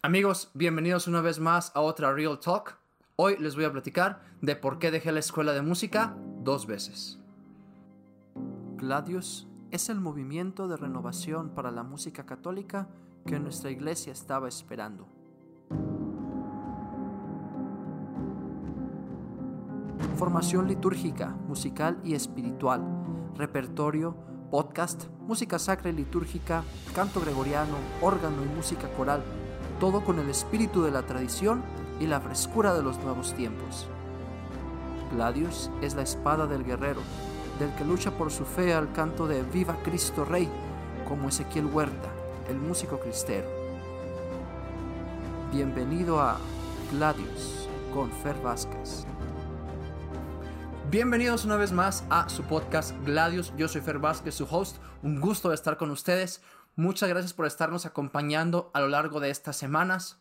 Amigos, bienvenidos una vez más a otra Real Talk. Hoy les voy a platicar de por qué dejé la escuela de música dos veces. Gladius es el movimiento de renovación para la música católica que nuestra iglesia estaba esperando. Formación litúrgica, musical y espiritual, repertorio, podcast, música sacra y litúrgica, canto gregoriano, órgano y música coral, todo con el espíritu de la tradición y la frescura de los nuevos tiempos. Gladius es la espada del guerrero, del que lucha por su fe al canto de Viva Cristo Rey, como Ezequiel Huerta, el músico cristero. Bienvenido a Gladius con Fer Vázquez. Bienvenidos una vez más a su podcast Gladius. Yo soy Fer Vázquez, su host. Un gusto estar con ustedes. Muchas gracias por estarnos acompañando a lo largo de estas semanas.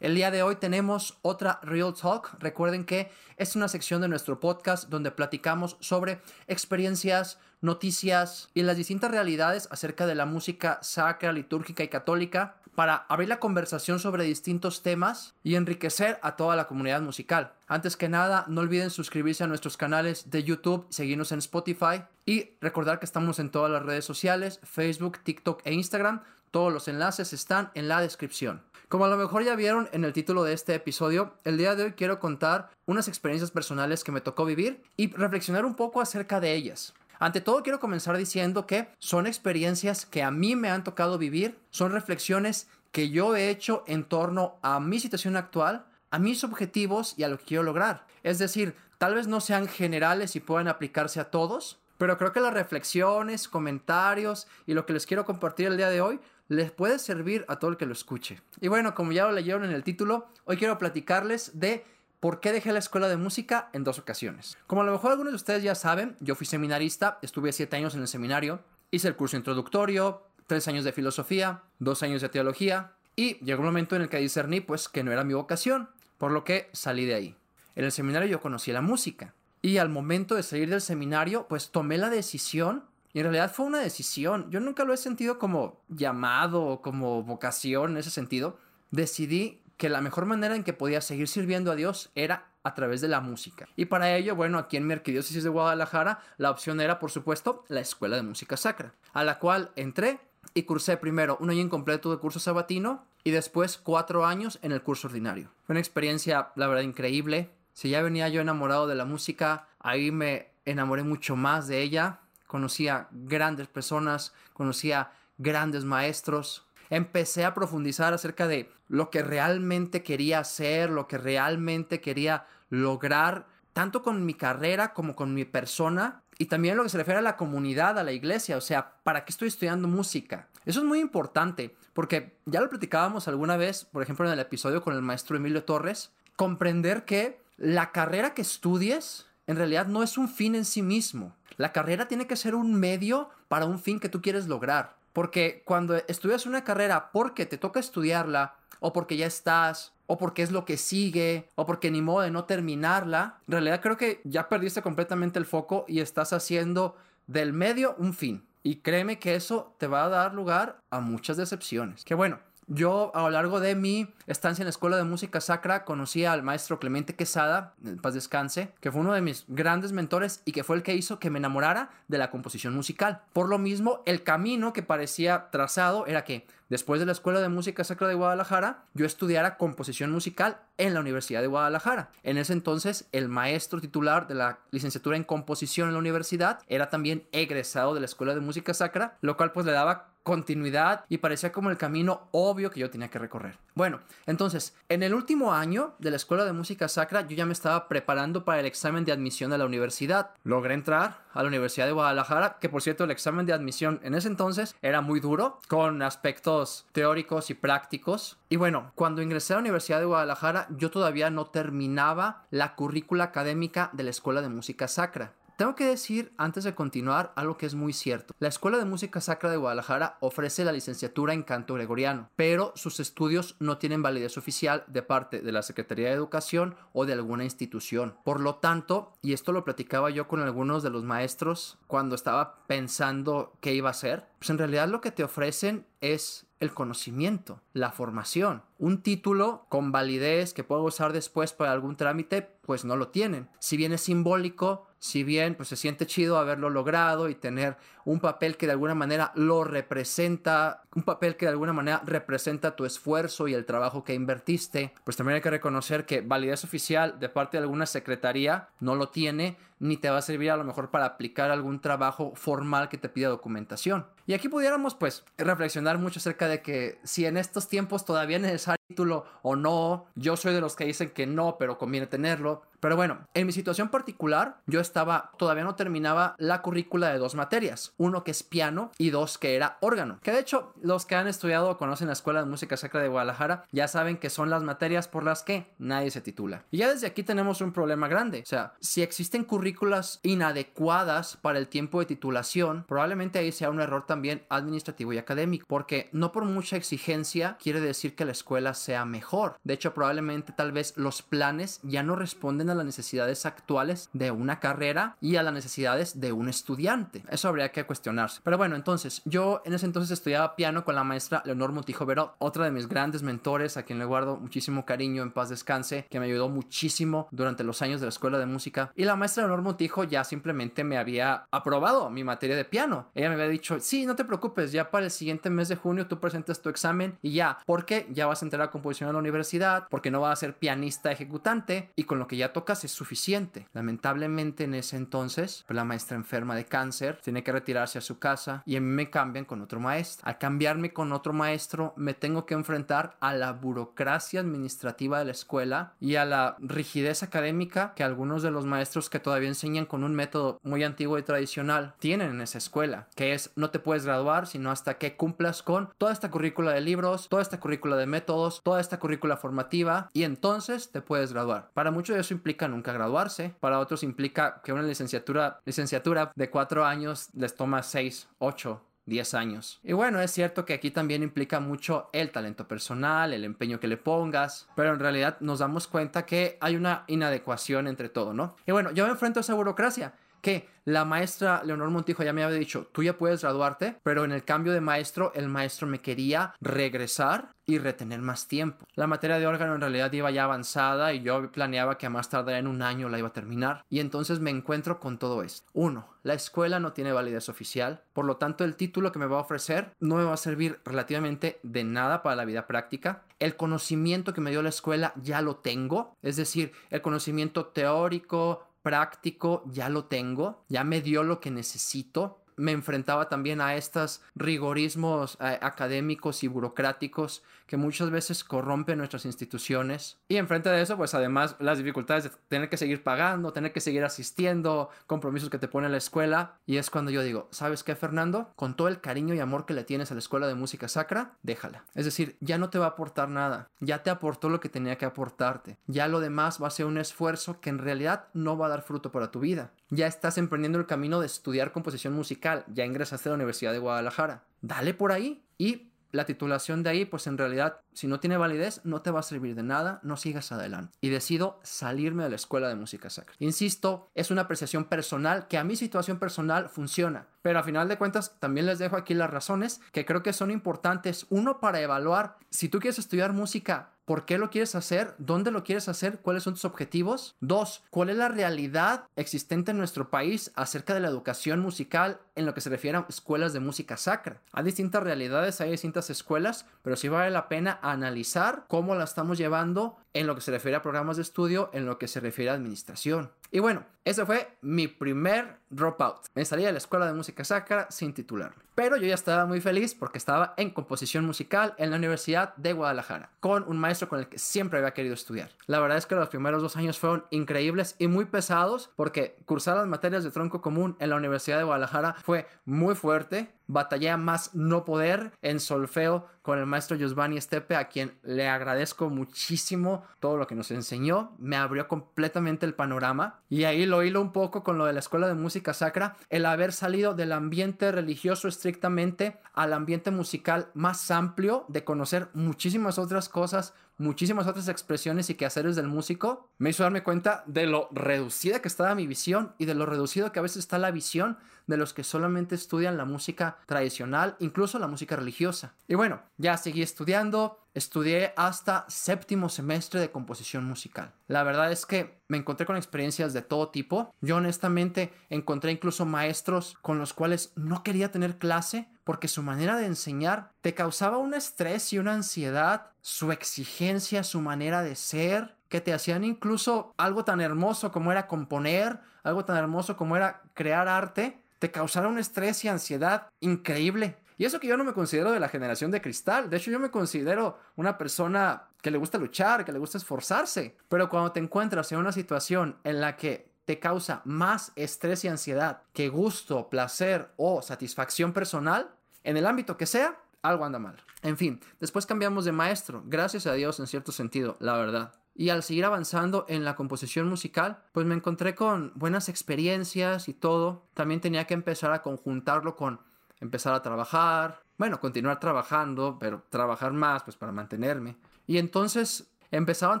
El día de hoy tenemos otra Real Talk. Recuerden que es una sección de nuestro podcast donde platicamos sobre experiencias, noticias y las distintas realidades acerca de la música sacra, litúrgica y católica para abrir la conversación sobre distintos temas y enriquecer a toda la comunidad musical. Antes que nada, no olviden suscribirse a nuestros canales de YouTube, seguirnos en Spotify y recordar que estamos en todas las redes sociales, Facebook, TikTok e Instagram. Todos los enlaces están en la descripción. Como a lo mejor ya vieron en el título de este episodio, el día de hoy quiero contar unas experiencias personales que me tocó vivir y reflexionar un poco acerca de ellas. Ante todo quiero comenzar diciendo que son experiencias que a mí me han tocado vivir, son reflexiones que yo he hecho en torno a mi situación actual, a mis objetivos y a lo que quiero lograr. Es decir, tal vez no sean generales y puedan aplicarse a todos, pero creo que las reflexiones, comentarios y lo que les quiero compartir el día de hoy les puede servir a todo el que lo escuche. Y bueno, como ya lo leyeron en el título, hoy quiero platicarles de ¿Por qué dejé la escuela de música en dos ocasiones? Como a lo mejor algunos de ustedes ya saben, yo fui seminarista, estuve siete años en el seminario, hice el curso introductorio, tres años de filosofía, dos años de teología, y llegó un momento en el que discerní pues que no era mi vocación, por lo que salí de ahí. En el seminario yo conocí la música, y al momento de salir del seminario pues tomé la decisión, y en realidad fue una decisión, yo nunca lo he sentido como llamado o como vocación en ese sentido, decidí que la mejor manera en que podía seguir sirviendo a Dios era a través de la música. Y para ello, bueno, aquí en mi arquidiócesis de Guadalajara, la opción era, por supuesto, la Escuela de Música Sacra, a la cual entré y cursé primero un año incompleto de curso sabatino y después cuatro años en el curso ordinario. Fue una experiencia, la verdad, increíble. Si ya venía yo enamorado de la música, ahí me enamoré mucho más de ella. Conocía grandes personas, conocía grandes maestros, empecé a profundizar acerca de lo que realmente quería hacer, lo que realmente quería lograr, tanto con mi carrera como con mi persona. Y también lo que se refiere a la comunidad, a la iglesia, o sea, ¿para qué estoy estudiando música? Eso es muy importante, porque ya lo platicábamos alguna vez, por ejemplo, en el episodio con el maestro Emilio Torres, comprender que la carrera que estudies en realidad no es un fin en sí mismo. La carrera tiene que ser un medio para un fin que tú quieres lograr. Porque cuando estudias una carrera porque te toca estudiarla, o porque ya estás, o porque es lo que sigue, o porque ni modo de no terminarla, en realidad creo que ya perdiste completamente el foco y estás haciendo del medio un fin. Y créeme que eso te va a dar lugar a muchas decepciones. Que bueno, yo a lo largo de mi estancia en la Escuela de Música Sacra conocí al maestro Clemente Quesada, paz descanse, que fue uno de mis grandes mentores y que fue el que hizo que me enamorara de la composición musical. Por lo mismo, el camino que parecía trazado era que después de la Escuela de Música Sacra de Guadalajara, yo estudiara composición musical en la Universidad de Guadalajara. En ese entonces, el maestro titular de la licenciatura en composición en la universidad era también egresado de la Escuela de Música Sacra, lo cual pues le daba continuidad y parecía como el camino obvio que yo tenía que recorrer. Bueno, entonces, en el último año de la Escuela de Música Sacra, yo ya me estaba preparando para el examen de admisión a la universidad. Logré entrar a la Universidad de Guadalajara, que por cierto el examen de admisión en ese entonces era muy duro, con aspectos teóricos y prácticos. Y bueno, cuando ingresé a la Universidad de Guadalajara, yo todavía no terminaba la currícula académica de la Escuela de Música Sacra. Tengo que decir, antes de continuar, algo que es muy cierto. La Escuela de Música Sacra de Guadalajara ofrece la licenciatura en canto gregoriano, pero sus estudios no tienen validez oficial de parte de la Secretaría de Educación o de alguna institución. Por lo tanto, y esto lo platicaba yo con algunos de los maestros cuando estaba pensando qué iba a hacer, pues en realidad lo que te ofrecen es el conocimiento, la formación. Un título con validez que puedo usar después para algún trámite, pues no lo tienen. Si bien es simbólico, si bien pues se siente chido haberlo logrado y tener un papel que de alguna manera lo representa, un papel que de alguna manera representa tu esfuerzo y el trabajo que invertiste, pues también hay que reconocer que validez oficial de parte de alguna secretaría no lo tiene ni te va a servir a lo mejor para aplicar algún trabajo formal que te pida documentación. Y aquí pudiéramos pues reflexionar mucho acerca de que si en estos tiempos todavía es necesario título o no, yo soy de los que dicen que no, pero conviene tenerlo. Pero bueno, en mi situación particular, yo estaba, todavía no terminaba la currícula de dos materias, uno que es piano y dos que era órgano. Que de hecho, los que han estudiado o conocen la Escuela de Música Sacra de Guadalajara ya saben que son las materias por las que nadie se titula. Y ya desde aquí tenemos un problema grande. O sea, si existen currículas inadecuadas para el tiempo de titulación, probablemente ahí sea un error también administrativo y académico, porque no por mucha exigencia quiere decir que la escuela sea mejor. De hecho, probablemente tal vez los planes ya no responden las necesidades actuales de una carrera y a las necesidades de un estudiante. Eso habría que cuestionarse. Pero bueno, entonces, yo en ese entonces estudiaba piano con la maestra Leonor Montijo Veró, otra de mis grandes mentores, a quien le guardo muchísimo cariño, en paz descanse, que me ayudó muchísimo durante los años de la escuela de música. Y la maestra Leonor Montijo ya simplemente me había aprobado mi materia de piano. Ella me había dicho, sí, no te preocupes, ya para el siguiente mes de junio tú presentas tu examen y ya, porque ya vas a entrar a composición a la universidad, porque no vas a ser pianista ejecutante y con lo que ya tocas es suficiente. Lamentablemente en ese entonces, pues, la maestra enferma de cáncer tiene que retirarse a su casa y a mí me cambian con otro maestro. Al cambiarme con otro maestro, me tengo que enfrentar a la burocracia administrativa de la escuela y a la rigidez académica que algunos de los maestros que todavía enseñan con un método muy antiguo y tradicional tienen en esa escuela, que es no te puedes graduar sino hasta que cumplas con toda esta currícula de libros, toda esta currícula de métodos, toda esta currícula formativa y entonces te puedes graduar. Para muchos eso implica nunca graduarse, para otros implica que una licenciatura, licenciatura de cuatro años les toma seis, ocho 10 años. Y bueno, es cierto que aquí también implica mucho el talento personal, el empeño que le pongas, pero en realidad nos damos cuenta que hay una inadecuación entre todo, ¿no? Y bueno, yo me enfrento a esa burocracia que la maestra Leonor Montijo ya me había dicho, tú ya puedes graduarte, pero en el cambio de maestro, el maestro me quería regresar y retener más tiempo. La materia de órgano en realidad iba ya avanzada y yo planeaba que a más tardar en un año la iba a terminar. Y entonces me encuentro con todo esto. Uno, la escuela no tiene validez oficial, por lo tanto el título que me va a ofrecer no me va a servir relativamente de nada para la vida práctica. El conocimiento que me dio la escuela ya lo tengo, es decir, el conocimiento teórico, práctico ya lo tengo, ya me dio lo que necesito. Me enfrentaba también a estos rigorismos eh, académicos y burocráticos que muchas veces corrompen nuestras instituciones. Y enfrente de eso, pues además las dificultades de tener que seguir pagando, tener que seguir asistiendo, compromisos que te pone la escuela. Y es cuando yo digo, ¿sabes qué, Fernando? Con todo el cariño y amor que le tienes a la escuela de música sacra, déjala. Es decir, ya no te va a aportar nada. Ya te aportó lo que tenía que aportarte. Ya lo demás va a ser un esfuerzo que en realidad no va a dar fruto para tu vida. Ya estás emprendiendo el camino de estudiar composición musical. Ya ingresaste a la Universidad de Guadalajara. Dale por ahí y la titulación de ahí, pues en realidad, si no tiene validez, no te va a servir de nada, no sigas adelante. Y decido salirme de la escuela de música sacra. Insisto, es una apreciación personal que a mi situación personal funciona. Pero a final de cuentas, también les dejo aquí las razones que creo que son importantes. Uno, para evaluar si tú quieres estudiar música ¿Por qué lo quieres hacer? ¿Dónde lo quieres hacer? ¿Cuáles son tus objetivos? Dos, ¿cuál es la realidad existente en nuestro país acerca de la educación musical en lo que se refiere a escuelas de música sacra? Hay distintas realidades, hay distintas escuelas, pero sí vale la pena analizar cómo la estamos llevando en lo que se refiere a programas de estudio, en lo que se refiere a administración. Y bueno, ese fue mi primer dropout. Me salí de la escuela de música sacra sin titular. Pero yo ya estaba muy feliz porque estaba en composición musical en la Universidad de Guadalajara, con un maestro con el que siempre había querido estudiar. La verdad es que los primeros dos años fueron increíbles y muy pesados porque cursar las materias de tronco común en la Universidad de Guadalajara fue muy fuerte. Batallé más no poder en solfeo con el maestro Giovanni Estepe, a quien le agradezco muchísimo todo lo que nos enseñó. Me abrió completamente el panorama y ahí lo hilo un poco con lo de la escuela de música sacra, el haber salido del ambiente religioso estrictamente al ambiente musical más amplio, de conocer muchísimas otras cosas, muchísimas otras expresiones y quehaceres del músico, me hizo darme cuenta de lo reducida que estaba mi visión y de lo reducido que a veces está la visión de los que solamente estudian la música tradicional, incluso la música religiosa. Y bueno, ya seguí estudiando, estudié hasta séptimo semestre de composición musical. La verdad es que me encontré con experiencias de todo tipo. Yo honestamente encontré incluso maestros con los cuales no quería tener clase porque su manera de enseñar te causaba un estrés y una ansiedad, su exigencia, su manera de ser, que te hacían incluso algo tan hermoso como era componer, algo tan hermoso como era crear arte, te causara un estrés y ansiedad increíble. Y eso que yo no me considero de la generación de cristal. De hecho, yo me considero una persona que le gusta luchar, que le gusta esforzarse. Pero cuando te encuentras en una situación en la que te causa más estrés y ansiedad que gusto, placer o satisfacción personal, en el ámbito que sea, algo anda mal. En fin, después cambiamos de maestro, gracias a Dios en cierto sentido, la verdad. Y al seguir avanzando en la composición musical, pues me encontré con buenas experiencias y todo. También tenía que empezar a conjuntarlo con empezar a trabajar, bueno, continuar trabajando, pero trabajar más, pues para mantenerme. Y entonces empezaban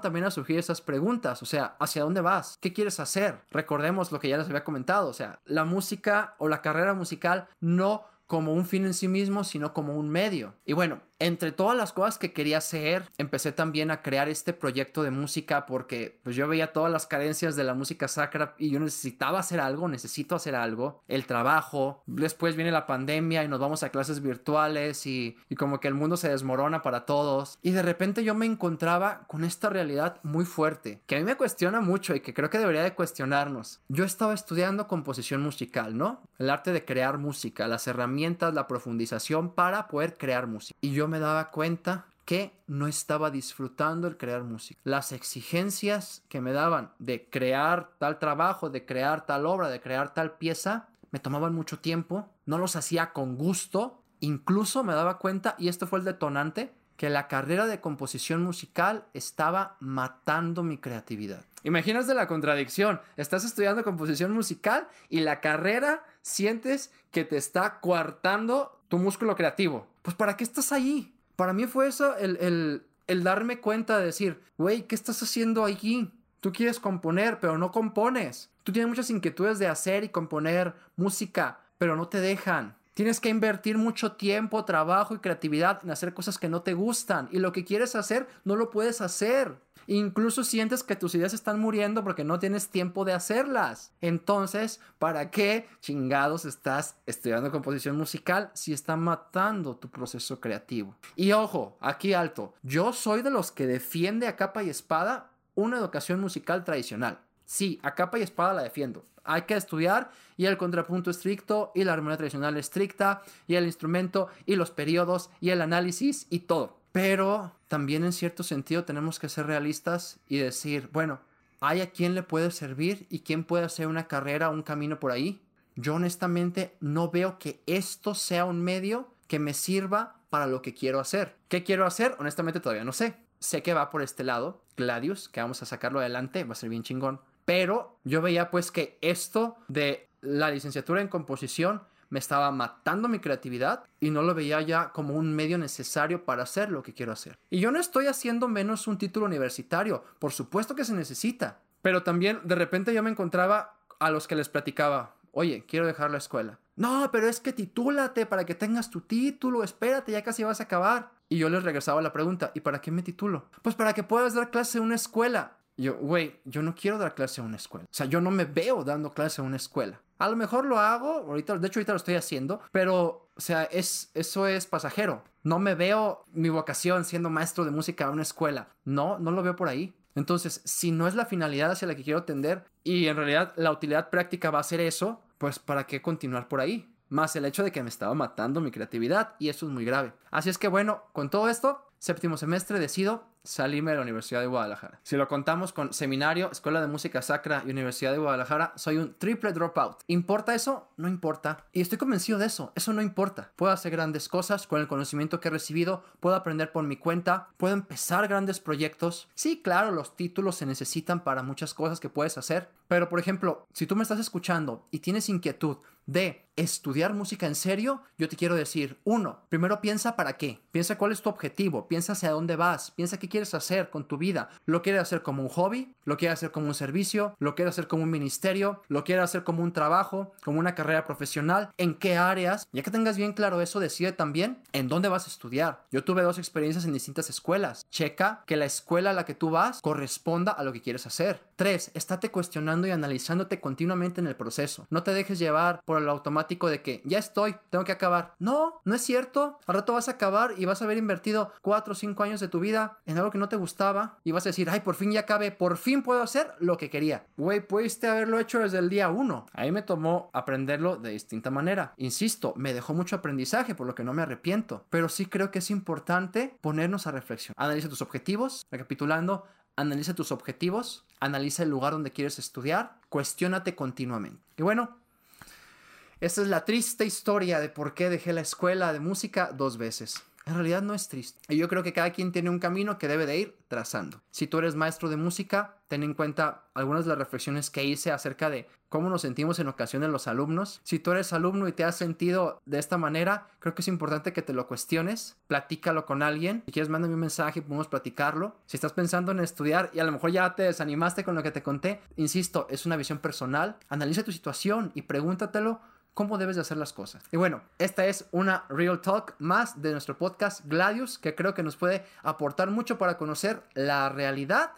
también a surgir esas preguntas, o sea, ¿hacia dónde vas? ¿Qué quieres hacer? Recordemos lo que ya les había comentado, o sea, la música o la carrera musical no como un fin en sí mismo, sino como un medio. Y bueno, entre todas las cosas que quería hacer, empecé también a crear este proyecto de música porque pues yo veía todas las carencias de la música sacra y yo necesitaba hacer algo, necesito hacer algo, el trabajo, después viene la pandemia y nos vamos a clases virtuales y, como que el mundo se desmorona para todos y de repente yo me encontraba con esta realidad muy fuerte que a mí me cuestiona mucho y que creo que debería de cuestionarnos. Yo estaba estudiando composición musical, ¿no? El arte de crear música, las herramientas, la profundización para poder crear música. Y yo me daba cuenta que no estaba disfrutando el crear música. Las exigencias que me daban de crear tal trabajo, de crear tal obra, de crear tal pieza, me tomaban mucho tiempo, no los hacía con gusto, incluso me daba cuenta, y esto fue el detonante, que la carrera de composición musical estaba matando mi creatividad. Imaginas de la contradicción, estás estudiando composición musical y la carrera sientes que te está coartando tu músculo creativo. Pues ¿para qué estás ahí? Para mí fue eso el, el, darme cuenta de decir, güey, ¿qué estás haciendo aquí? Tú quieres componer, pero no compones. Tú tienes muchas inquietudes de hacer y componer música, pero no te dejan. Tienes que invertir mucho tiempo, trabajo y creatividad en hacer cosas que no te gustan. Y lo que quieres hacer, no lo puedes hacer. Incluso sientes que tus ideas están muriendo porque no tienes tiempo de hacerlas. Entonces, ¿para qué chingados estás estudiando composición musical si está matando tu proceso creativo? Y ojo, aquí alto, yo soy de los que defiende a capa y espada una educación musical tradicional. Sí, a capa y espada la defiendo. Hay que estudiar y el contrapunto estricto y la armonía tradicional estricta y el instrumento y los periodos y el análisis y todo. Pero también en cierto sentido tenemos que ser realistas y decir, bueno, ¿hay a quién le puede servir y quién puede hacer una carrera, un camino por ahí? Yo honestamente no veo que esto sea un medio que me sirva para lo que quiero hacer. ¿Qué quiero hacer? Honestamente todavía no sé. Sé que va por este lado, Gladius, que vamos a sacarlo adelante, va a ser bien chingón. Pero yo veía pues que esto de la licenciatura en composición me estaba matando mi creatividad y no lo veía ya como un medio necesario para hacer lo que quiero hacer. Y yo no estoy haciendo menos un título universitario, por supuesto que se necesita, pero también de repente yo me encontraba a los que les platicaba, oye, quiero dejar la escuela. No, pero es que titúlate para que tengas tu título, espérate, ya casi vas a acabar. Y yo les regresaba la pregunta, ¿y para qué me titulo? Pues para que puedas dar clase en una escuela. Yo, güey, yo no quiero dar clase en una escuela. O sea, yo no me veo dando clase en una escuela. A lo mejor lo hago, ahorita, de hecho ahorita lo estoy haciendo, pero, o sea, es, eso es pasajero. No me veo mi vocación siendo maestro de música en una escuela. No, no lo veo por ahí. Entonces, si no es la finalidad hacia la que quiero tender y en realidad la utilidad práctica va a ser eso, pues ¿para qué continuar por ahí? Más el hecho de que me estaba matando mi creatividad y eso es muy grave. Así es que bueno, con todo esto, séptimo semestre decido salirme de la Universidad de Guadalajara. Si lo contamos con seminario, Escuela de Música Sacra y Universidad de Guadalajara, soy un triple dropout. ¿Importa eso? No importa. Y estoy convencido de eso. Eso no importa. Puedo hacer grandes cosas con el conocimiento que he recibido, puedo aprender por mi cuenta, puedo empezar grandes proyectos. Sí, claro, los títulos se necesitan para muchas cosas que puedes hacer. Pero, por ejemplo, si tú me estás escuchando y tienes inquietud de estudiar música en serio, yo te quiero decir, uno, primero piensa para qué, piensa cuál es tu objetivo, piensa hacia dónde vas, piensa qué quieres hacer con tu vida. ¿Lo quieres hacer como un hobby? ¿Lo quieres hacer como un servicio? ¿Lo quieres hacer como un ministerio? ¿Lo quieres hacer como un trabajo? ¿Como una carrera profesional? ¿En qué áreas? Ya que tengas bien claro eso, decide también en dónde vas a estudiar. Yo tuve dos experiencias en distintas escuelas. Checa que la escuela a la que tú vas corresponda a lo que quieres hacer. Tres, estate cuestionando y analizándote continuamente en el proceso. No te dejes llevar por el automático de que ya estoy, tengo que acabar. No, no es cierto. Al rato vas a acabar y vas a haber invertido cuatro o cinco años de tu vida en algo que no te gustaba y vas a decir, ay, por fin ya acabé, por fin puedo hacer lo que quería. Güey, pudiste haberlo hecho desde el día uno. Ahí me tomó aprenderlo de distinta manera. Insisto, me dejó mucho aprendizaje, por lo que no me arrepiento. Pero sí creo que es importante ponernos a reflexión. Analiza tus objetivos, recapitulando, analiza tus objetivos, analiza el lugar donde quieres estudiar, cuestiónate continuamente. Y bueno, esta es la triste historia de por qué dejé la escuela de música dos veces. En realidad no es triste. Y yo creo que cada quien tiene un camino que debe de ir trazando. Si tú eres maestro de música, ten en cuenta algunas de las reflexiones que hice acerca de cómo nos sentimos en ocasiones los alumnos. Si tú eres alumno y te has sentido de esta manera, creo que es importante que te lo cuestiones, platícalo con alguien. Si quieres, mándame un mensaje y podemos platicarlo. Si estás pensando en estudiar y a lo mejor ya te desanimaste con lo que te conté, insisto, es una visión personal. Analiza tu situación y pregúntatelo cómo debes de hacer las cosas. Y bueno, esta es una Real Talk más de nuestro podcast Gladius, que creo que nos puede aportar mucho para conocer la realidad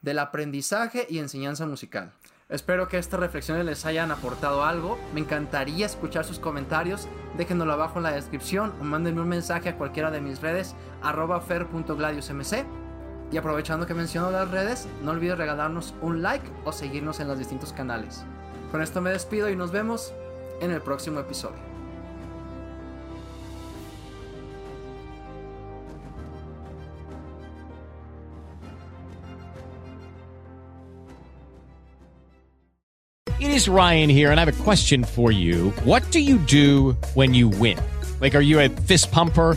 del aprendizaje y enseñanza musical. Espero que estas reflexiones les hayan aportado algo. Me encantaría escuchar sus comentarios. Déjenmelo abajo en la descripción o mándenme un mensaje a cualquiera de mis redes fer.gladiusmc. Y aprovechando que menciono las redes, no olvides regalarnos un like o seguirnos en los distintos canales. Con esto me despido y nos vemos en el próximo episodio. It is Ryan here, and I have a question for you. What do you do when you win? Like, are you a fist pumper?